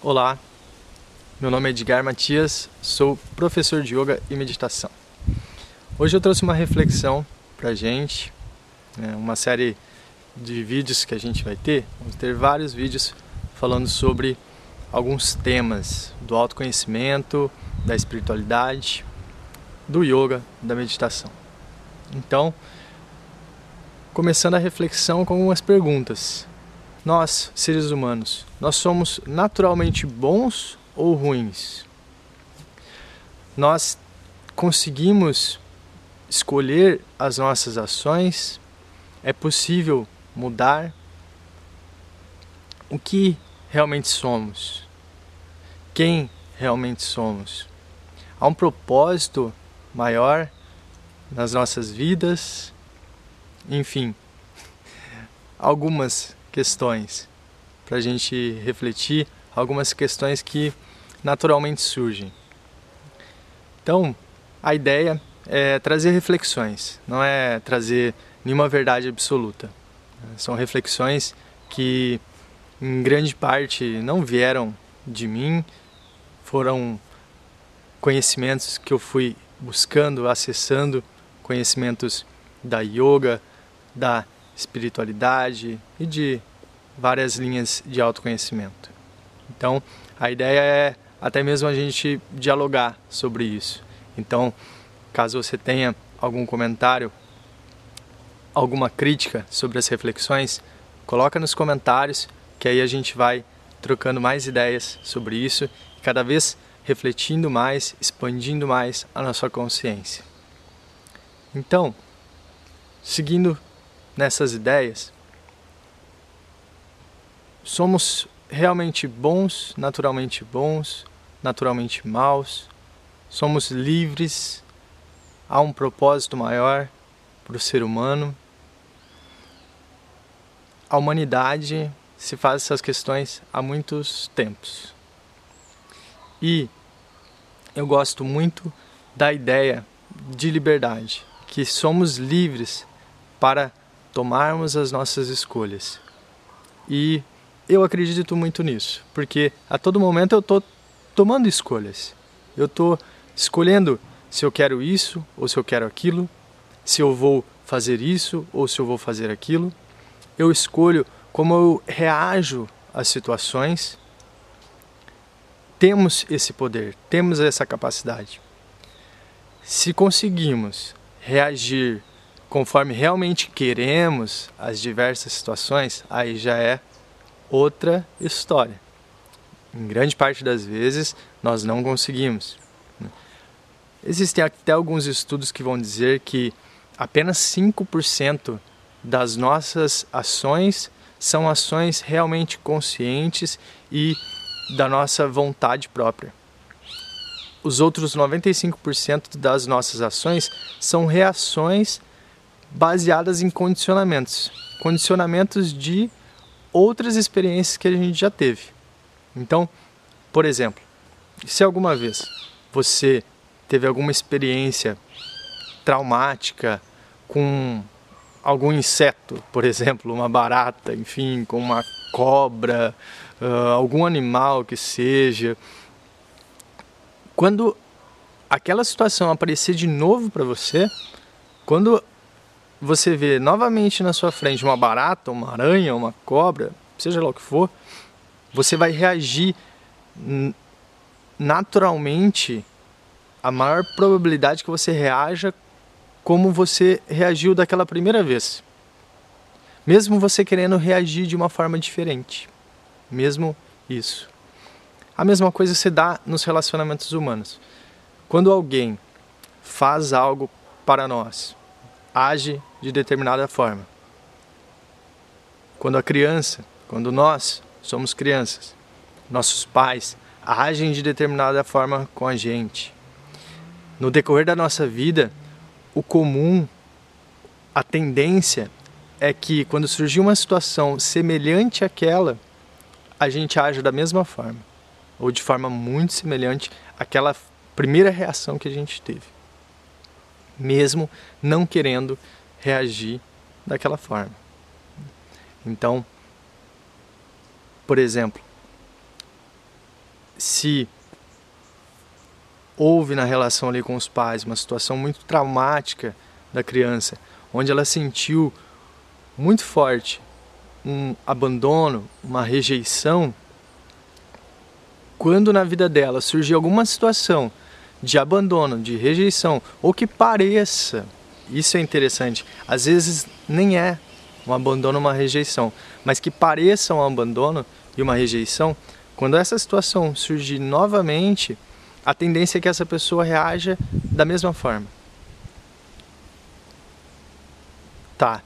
Olá, meu nome é Edgar Matias, sou professor de yoga e meditação. Hoje eu trouxe uma reflexão pra gente, né, uma série de vídeos que a gente vai ter. Vamos ter vários vídeos falando sobre alguns temas do autoconhecimento, da espiritualidade, do yoga, da meditação. Então, começando a reflexão com algumas perguntas. Nós, seres humanos, nós somos naturalmente bons ou ruins? Nós conseguimos escolher as nossas ações? É possível mudar o que realmente somos? Quem realmente somos? Há um propósito maior nas nossas vidas? Enfim, algumas questões para a gente refletir, algumas questões que naturalmente surgem. Então, a ideia é trazer reflexões, não é trazer nenhuma verdade absoluta. São reflexões que, em grande parte, não vieram de mim, foram conhecimentos que eu fui buscando, acessando, conhecimentos da yoga, da espiritualidade e de várias linhas de autoconhecimento. Então, a ideia é até mesmo a gente dialogar sobre isso. Então, caso você tenha algum comentário, alguma crítica sobre as reflexões, coloca nos comentários que aí a gente vai trocando mais ideias sobre isso cada vez refletindo mais, expandindo mais a nossa consciência. Então, seguindo nessas ideias, somos realmente bons, naturalmente bons, naturalmente maus, somos livres, há um propósito maior para o ser humano. A humanidade se faz essas questões há muitos tempos. E eu gosto muito da ideia de liberdade, que somos livres para tomarmos as nossas escolhas. E eu acredito muito nisso, porque a todo momento eu estou tomando escolhas. Eu estou escolhendo se eu quero isso ou se eu quero aquilo, se eu vou fazer isso ou se eu vou fazer aquilo. Eu escolho como eu reajo às situações. Temos esse poder, temos essa capacidade. Se conseguimos reagir conforme realmente queremos as diversas situações, aí já é outra história. Em grande parte das vezes nós não conseguimos. Existem até alguns estudos que vão dizer que apenas 5% das nossas ações são ações realmente conscientes e da nossa vontade própria. Os outros 95% das nossas ações são reações baseadas em condicionamentos condicionamentos de outras experiências que a gente já teve. Então, por exemplo, se alguma vez você teve alguma experiência traumática com algum inseto, por exemplo, uma barata, enfim, com uma cobra, uh, algum animal que seja, quando aquela situação aparecer de novo para você, quando você vê novamente na sua frente uma barata, uma aranha, uma cobra, seja lá o que for, você vai reagir naturalmente. A maior probabilidade que você reaja como você reagiu daquela primeira vez. Mesmo você querendo reagir de uma forma diferente. Mesmo isso. A mesma coisa se dá nos relacionamentos humanos. Quando alguém faz algo para nós, age de determinada forma. Quando a criança, quando nós somos crianças, nossos pais agem de determinada forma com a gente. No decorrer da nossa vida, o comum, a tendência é que quando surgir uma situação semelhante àquela, a gente age da mesma forma, ou de forma muito semelhante àquela primeira reação que a gente teve mesmo não querendo reagir daquela forma. Então, por exemplo, se houve na relação ali com os pais uma situação muito traumática da criança, onde ela sentiu muito forte um abandono, uma rejeição, quando na vida dela surgir alguma situação de abandono, de rejeição, ou que pareça, isso é interessante, às vezes nem é um abandono, uma rejeição, mas que pareça um abandono e uma rejeição, quando essa situação surgir novamente, a tendência é que essa pessoa reaja da mesma forma. Tá,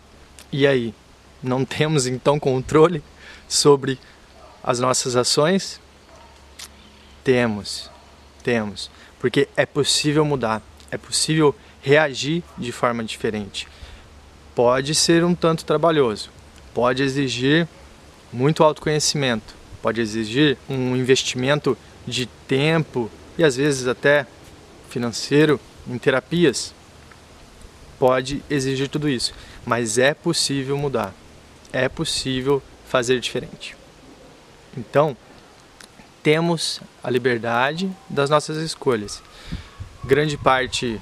e aí? Não temos então controle sobre as nossas ações? Temos, temos, porque é possível mudar, é possível reagir de forma diferente. Pode ser um tanto trabalhoso, pode exigir muito autoconhecimento, pode exigir um investimento de tempo e às vezes até financeiro em terapias. Pode exigir tudo isso, mas é possível mudar, é possível fazer diferente. Então, temos a liberdade das nossas escolhas. Grande parte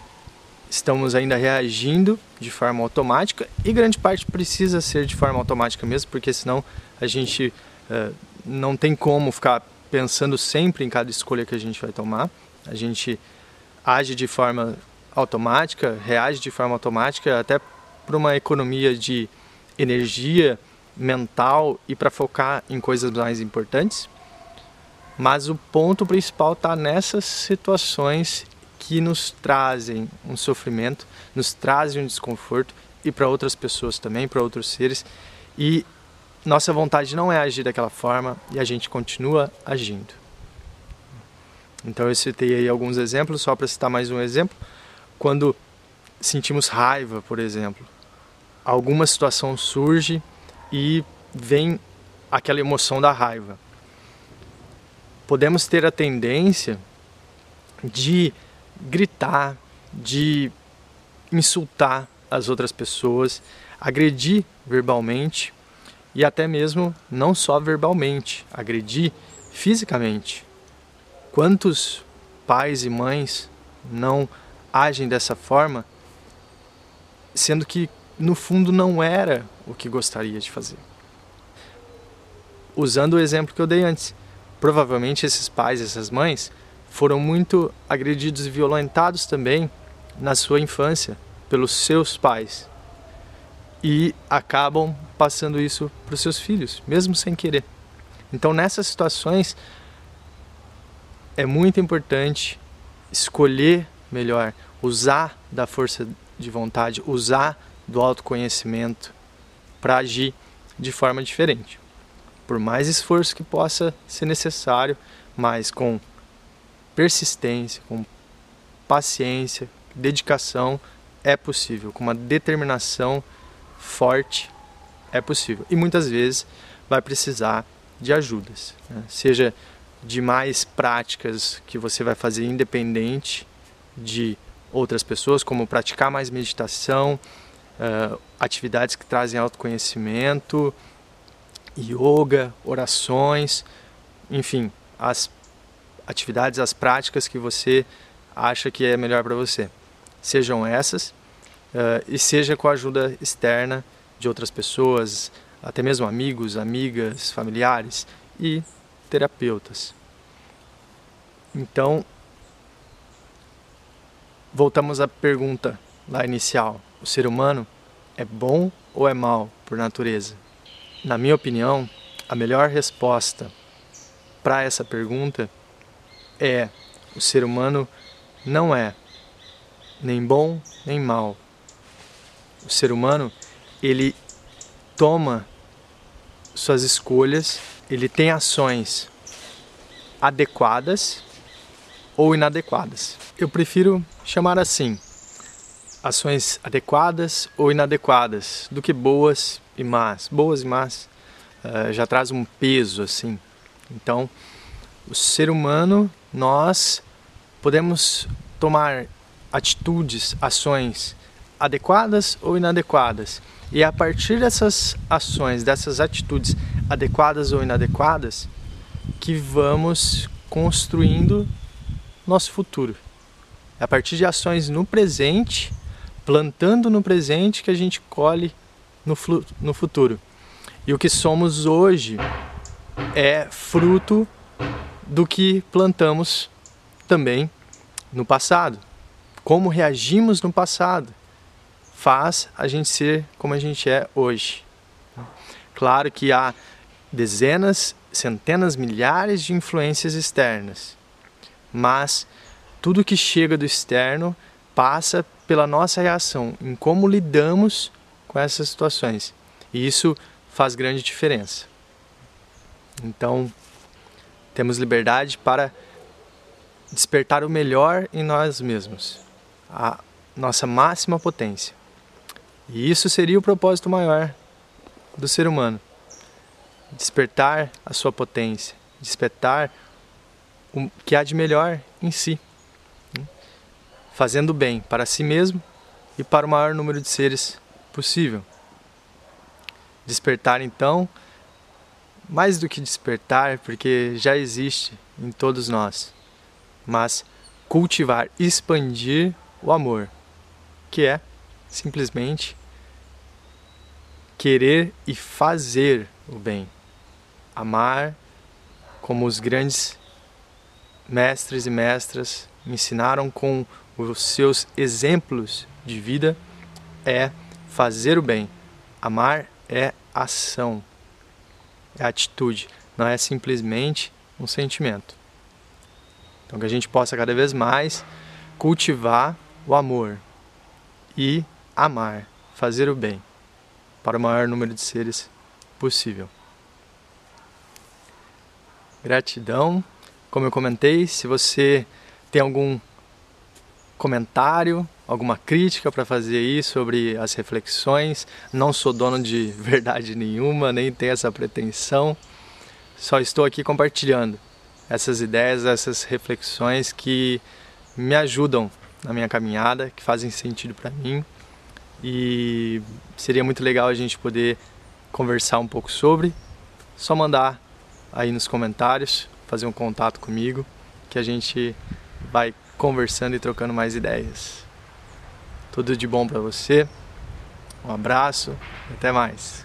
estamos ainda reagindo de forma automática e grande parte precisa ser de forma automática mesmo, porque senão a gente uh, não tem como ficar pensando sempre em cada escolha que a gente vai tomar. A gente age de forma automática, reage de forma automática, até para uma economia de energia mental e para focar em coisas mais importantes. Mas o ponto principal está nessas situações que nos trazem um sofrimento, nos trazem um desconforto e para outras pessoas também, para outros seres. E nossa vontade não é agir daquela forma e a gente continua agindo. Então eu citei aí alguns exemplos, só para citar mais um exemplo. Quando sentimos raiva, por exemplo, alguma situação surge e vem aquela emoção da raiva. Podemos ter a tendência de gritar, de insultar as outras pessoas, agredir verbalmente e até mesmo não só verbalmente, agredir fisicamente. Quantos pais e mães não agem dessa forma, sendo que no fundo não era o que gostaria de fazer? Usando o exemplo que eu dei antes, provavelmente esses pais, essas mães, foram muito agredidos e violentados também na sua infância pelos seus pais e acabam passando isso para os seus filhos, mesmo sem querer. Então, nessas situações, é muito importante escolher melhor, usar da força de vontade, usar do autoconhecimento para agir de forma diferente. Por mais esforço que possa ser necessário, mas com persistência, com paciência, dedicação, é possível, com uma determinação forte, é possível. E muitas vezes vai precisar de ajudas, né? seja de mais práticas que você vai fazer independente de outras pessoas, como praticar mais meditação, uh, atividades que trazem autoconhecimento, yoga, orações, enfim, as atividades, as práticas que você acha que é melhor para você. Sejam essas uh, e seja com a ajuda externa de outras pessoas, até mesmo amigos, amigas, familiares e terapeutas. Então, voltamos à pergunta lá inicial: o ser humano é bom ou é mal por natureza? Na minha opinião, a melhor resposta para essa pergunta é: o ser humano não é nem bom nem mal o ser humano ele toma suas escolhas, ele tem ações adequadas ou inadequadas. Eu prefiro chamar assim, ações adequadas ou inadequadas, do que boas e más. Boas e más uh, já traz um peso assim. Então, o ser humano, nós podemos tomar atitudes, ações adequadas ou inadequadas. E a partir dessas ações, dessas atitudes adequadas ou inadequadas, que vamos construindo nosso futuro. É a partir de ações no presente, plantando no presente, que a gente colhe no, no futuro. E o que somos hoje é fruto do que plantamos também no passado. Como reagimos no passado faz a gente ser como a gente é hoje. Claro que há dezenas, centenas, milhares de influências externas, mas tudo que chega do externo passa pela nossa reação em como lidamos com essas situações. E isso faz grande diferença. Então, temos liberdade para despertar o melhor em nós mesmos, a nossa máxima potência. E isso seria o propósito maior do ser humano: despertar a sua potência, despertar o que há de melhor em si fazendo bem para si mesmo e para o maior número de seres possível. Despertar, então, mais do que despertar, porque já existe em todos nós, mas cultivar, expandir o amor, que é simplesmente querer e fazer o bem. Amar como os grandes mestres e mestras ensinaram com os seus exemplos de vida é fazer o bem. Amar é ação, é atitude, não é simplesmente um sentimento. Então que a gente possa cada vez mais cultivar o amor e amar, fazer o bem para o maior número de seres possível. Gratidão. Como eu comentei, se você tem algum comentário, alguma crítica para fazer aí sobre as reflexões. Não sou dono de verdade nenhuma, nem tenho essa pretensão. Só estou aqui compartilhando essas ideias, essas reflexões que me ajudam na minha caminhada, que fazem sentido para mim. E seria muito legal a gente poder conversar um pouco sobre. Só mandar aí nos comentários, fazer um contato comigo, que a gente vai conversando e trocando mais ideias. Tudo de bom para você. Um abraço até mais.